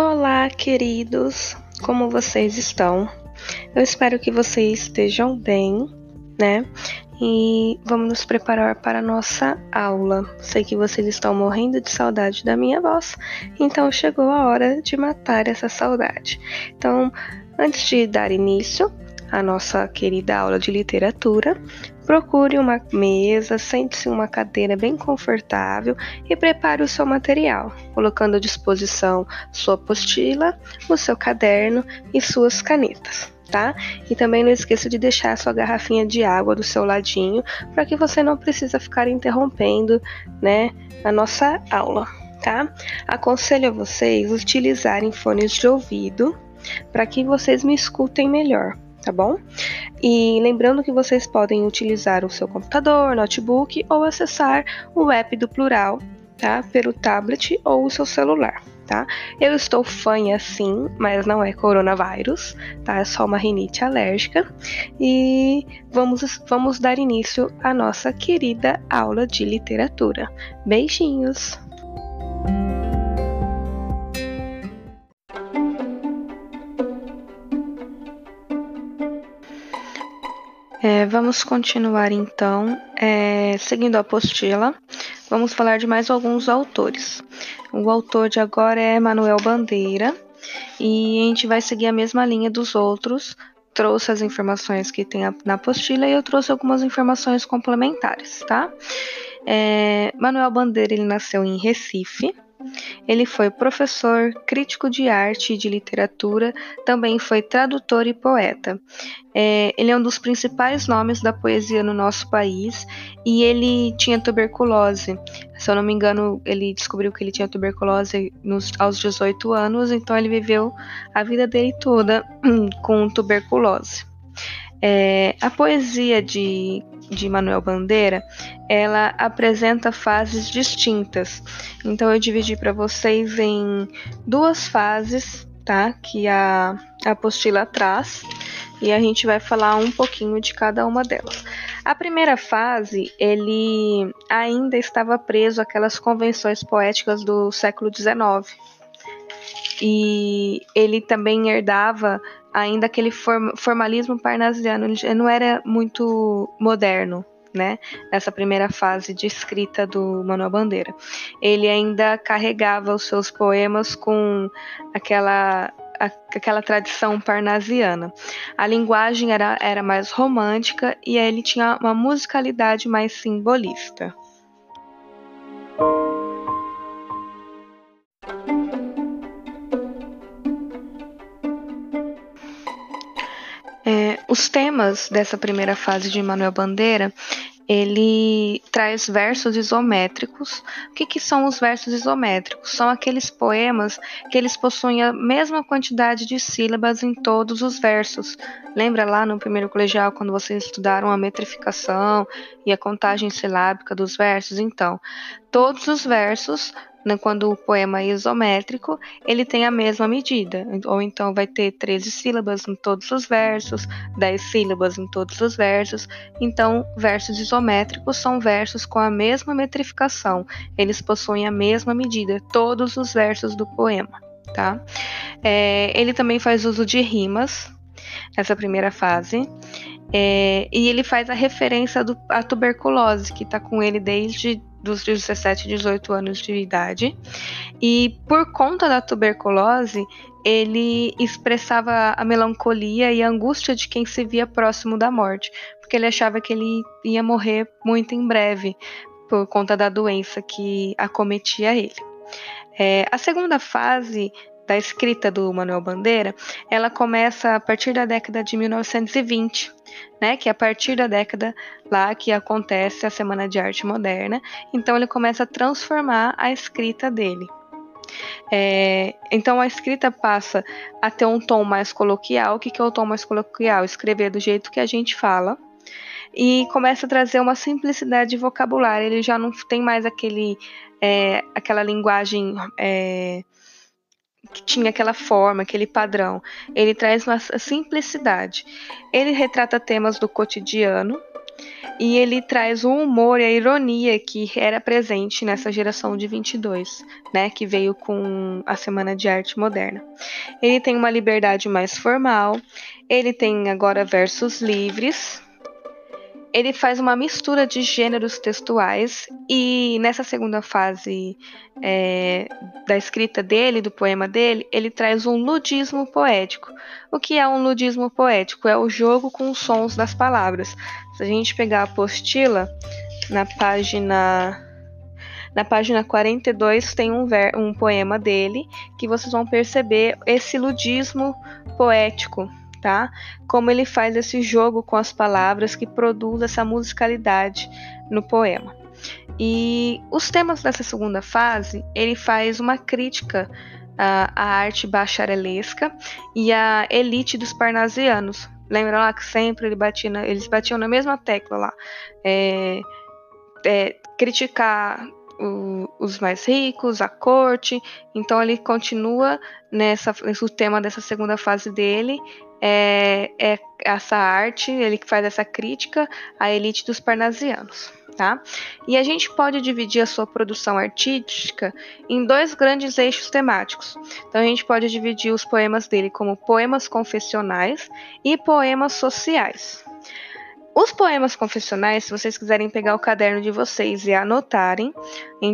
Olá, queridos! Como vocês estão? Eu espero que vocês estejam bem, né? E vamos nos preparar para a nossa aula. Sei que vocês estão morrendo de saudade da minha voz, então chegou a hora de matar essa saudade. Então, antes de dar início à nossa querida aula de literatura, Procure uma mesa, sente-se em uma cadeira bem confortável e prepare o seu material, colocando à disposição sua apostila, o seu caderno e suas canetas. Tá? E também não esqueça de deixar a sua garrafinha de água do seu ladinho para que você não precisa ficar interrompendo, né, a nossa aula, tá? Aconselho a vocês utilizarem fones de ouvido para que vocês me escutem melhor, tá bom? E lembrando que vocês podem utilizar o seu computador, notebook ou acessar o app do Plural, tá? Pelo tablet ou o seu celular. Tá? Eu estou fanha sim, mas não é coronavírus, tá? É só uma rinite alérgica. E vamos, vamos dar início à nossa querida aula de literatura. Beijinhos! É, vamos continuar então, é, seguindo a apostila, vamos falar de mais alguns autores. O autor de agora é Manuel Bandeira e a gente vai seguir a mesma linha dos outros. Trouxe as informações que tem na apostila e eu trouxe algumas informações complementares, tá? É, Manuel Bandeira ele nasceu em Recife, ele foi professor, crítico de arte e de literatura, também foi tradutor e poeta. É, ele é um dos principais nomes da poesia no nosso país e ele tinha tuberculose. Se eu não me engano, ele descobriu que ele tinha tuberculose nos, aos 18 anos, então ele viveu a vida dele toda com tuberculose. É, a poesia de, de Manuel Bandeira, ela apresenta fases distintas. Então eu dividi para vocês em duas fases, tá? Que a, a apostila traz e a gente vai falar um pouquinho de cada uma delas. A primeira fase, ele ainda estava preso àquelas convenções poéticas do século XIX. E ele também herdava ainda aquele form formalismo parnasiano, ele não era muito moderno, né? Nessa primeira fase de escrita do Manuel Bandeira. Ele ainda carregava os seus poemas com aquela aquela tradição parnasiana. A linguagem era, era mais romântica e ele tinha uma musicalidade mais simbolista. Os temas dessa primeira fase de Manuel Bandeira, ele traz versos isométricos. O que, que, são os versos isométricos? São aqueles poemas que eles possuem a mesma quantidade de sílabas em todos os versos. Lembra lá no primeiro colegial quando vocês estudaram a metrificação e a contagem silábica dos versos? Então, todos os versos quando o poema é isométrico, ele tem a mesma medida, ou então vai ter 13 sílabas em todos os versos, 10 sílabas em todos os versos. Então, versos isométricos são versos com a mesma metrificação, eles possuem a mesma medida, todos os versos do poema. Tá? É, ele também faz uso de rimas nessa primeira fase. É, e ele faz a referência do, à tuberculose, que está com ele desde dos 17 e 18 anos de idade. E por conta da tuberculose, ele expressava a melancolia e a angústia de quem se via próximo da morte, porque ele achava que ele ia morrer muito em breve por conta da doença que acometia ele. É, a segunda fase da escrita do Manuel Bandeira, ela começa a partir da década de 1920, né, que é a partir da década lá que acontece a Semana de Arte Moderna, então ele começa a transformar a escrita dele. É, então a escrita passa a ter um tom mais coloquial. O que, que é o tom mais coloquial? Escrever do jeito que a gente fala. E começa a trazer uma simplicidade de vocabulário. Ele já não tem mais aquele, é, aquela linguagem é, que tinha aquela forma, aquele padrão. Ele traz uma simplicidade. Ele retrata temas do cotidiano. e ele traz o humor e a ironia que era presente nessa geração de 22, né, que veio com a Semana de Arte Moderna. Ele tem uma liberdade mais formal, ele tem agora versos livres, ele faz uma mistura de gêneros textuais e nessa segunda fase é, da escrita dele, do poema dele, ele traz um ludismo poético. O que é um ludismo poético? É o jogo com os sons das palavras. Se a gente pegar a apostila, na página na página 42 tem um, ver, um poema dele que vocês vão perceber esse ludismo poético tá? Como ele faz esse jogo com as palavras que produz essa musicalidade no poema. E os temas dessa segunda fase, ele faz uma crítica à, à arte bacharelesca e à elite dos parnasianos. Lembra lá que sempre ele batia na, eles batiam na mesma tecla lá. É, é, criticar o, os mais ricos, a corte. Então ele continua nessa o tema dessa segunda fase dele é, é essa arte, ele faz essa crítica à elite dos parnasianos. Tá? E a gente pode dividir a sua produção artística em dois grandes eixos temáticos. Então a gente pode dividir os poemas dele como poemas confessionais e poemas sociais. Os poemas confessionais, se vocês quiserem pegar o caderno de vocês e anotarem,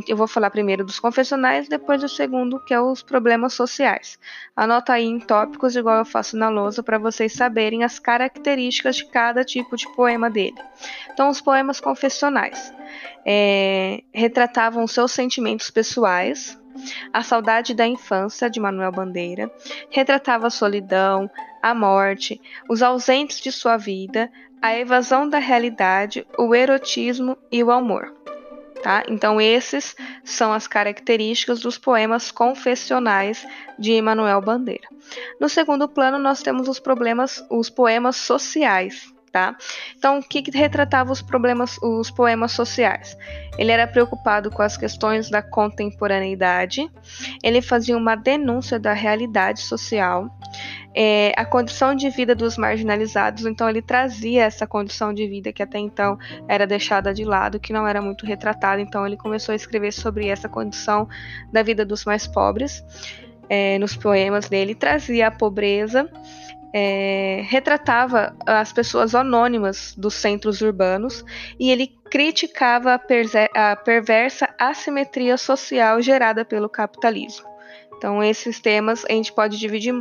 eu vou falar primeiro dos confessionais, depois do segundo, que é os problemas sociais. Anota aí em tópicos, igual eu faço na lousa, para vocês saberem as características de cada tipo de poema dele. Então, os poemas confessionais é, retratavam seus sentimentos pessoais, a Saudade da Infância, de Manuel Bandeira, retratava a solidão, a morte, os ausentes de sua vida, a evasão da realidade, o erotismo e o amor. Tá? Então, esses são as características dos poemas confessionais de Emanuel Bandeira. No segundo plano, nós temos os problemas, os poemas sociais. Tá? Então, o que, que retratava os problemas, os poemas sociais? Ele era preocupado com as questões da contemporaneidade, ele fazia uma denúncia da realidade social, é, a condição de vida dos marginalizados, então ele trazia essa condição de vida que até então era deixada de lado, que não era muito retratada, então ele começou a escrever sobre essa condição da vida dos mais pobres é, nos poemas dele, trazia a pobreza. É, retratava as pessoas anônimas dos centros urbanos e ele criticava a, a perversa assimetria social gerada pelo capitalismo. Então, esses temas a gente pode dividir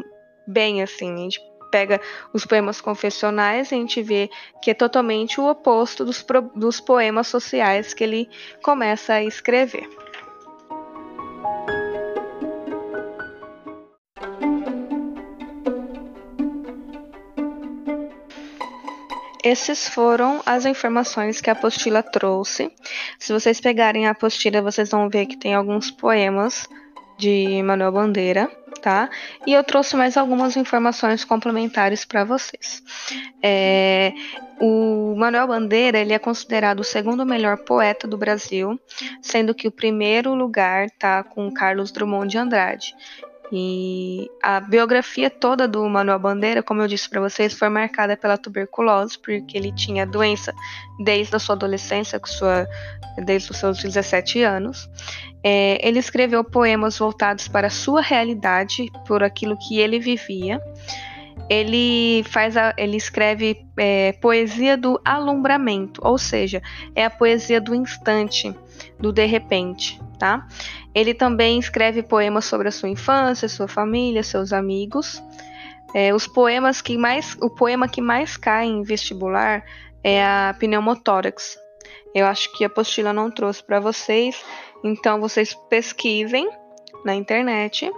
bem assim. A gente pega os poemas confessionais a gente vê que é totalmente o oposto dos, dos poemas sociais que ele começa a escrever. Esses foram as informações que a apostila trouxe. Se vocês pegarem a apostila, vocês vão ver que tem alguns poemas de Manuel Bandeira tá? E eu trouxe mais algumas informações complementares para vocês. É, o Manuel Bandeira ele é considerado o segundo melhor poeta do Brasil, sendo que o primeiro lugar tá com Carlos Drummond de Andrade. E a biografia toda do Manuel Bandeira, como eu disse para vocês, foi marcada pela tuberculose, porque ele tinha doença desde a sua adolescência, sua, desde os seus 17 anos. É, ele escreveu poemas voltados para a sua realidade, por aquilo que ele vivia. Ele faz a, ele escreve é, poesia do alumbramento, ou seja, é a poesia do instante, do de repente, tá? Ele também escreve poemas sobre a sua infância, sua família, seus amigos. É, os poemas que mais, o poema que mais cai em vestibular é a pneumotórax. Eu acho que a apostila não trouxe para vocês, então vocês pesquisem na internet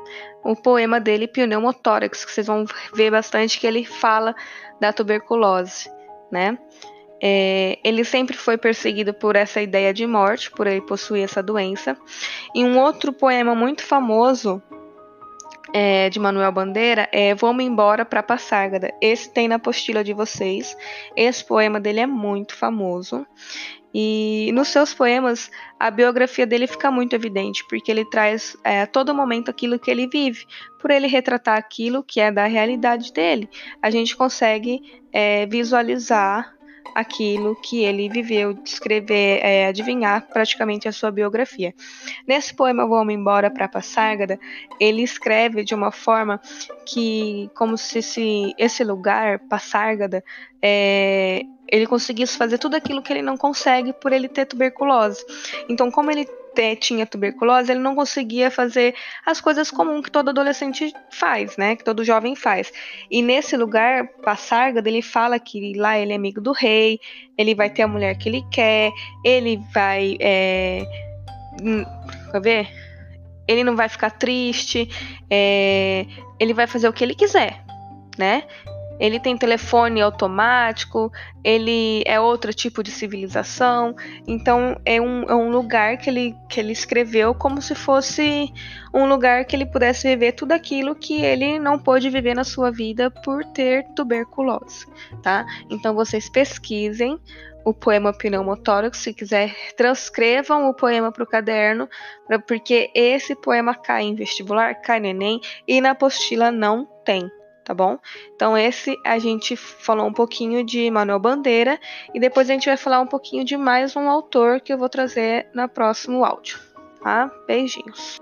o poema dele, Pneumotórax, que vocês vão ver bastante que ele fala da tuberculose, né? É, ele sempre foi perseguido por essa ideia de morte, por ele possuir essa doença. E um outro poema muito famoso é, de Manuel Bandeira é Vamos Embora para Passárgada. Esse tem na apostila de vocês. Esse poema dele é muito famoso. E nos seus poemas, a biografia dele fica muito evidente, porque ele traz é, a todo momento aquilo que ele vive. Por ele retratar aquilo que é da realidade dele, a gente consegue é, visualizar aquilo que ele viveu, descrever, é, adivinhar praticamente a sua biografia. Nesse poema Vou-me embora para Passárgada, ele escreve de uma forma que, como se esse, esse lugar, Passárgada, é, ele conseguisse fazer tudo aquilo que ele não consegue por ele ter tuberculose. Então, como ele tinha tuberculose, ele não conseguia fazer as coisas comuns que todo adolescente faz, né? Que todo jovem faz. E nesse lugar, Passárgada, ele fala que lá ele é amigo do rei, ele vai ter a mulher que ele quer, ele vai. É, hum, quer ver? Ele não vai ficar triste, é, ele vai fazer o que ele quiser, né? Ele tem telefone automático, ele é outro tipo de civilização, então é um, é um lugar que ele, que ele escreveu como se fosse um lugar que ele pudesse viver tudo aquilo que ele não pôde viver na sua vida por ter tuberculose, tá? Então vocês pesquisem o poema Pneumotórax, se quiser transcrevam o poema para o caderno, porque esse poema cai em vestibular, cai no Enem e na apostila não tem, tá bom? Então esse a gente falou um pouquinho de Manuel Bandeira e depois a gente vai falar um pouquinho de mais um autor que eu vou trazer no próximo áudio, tá? Beijinhos.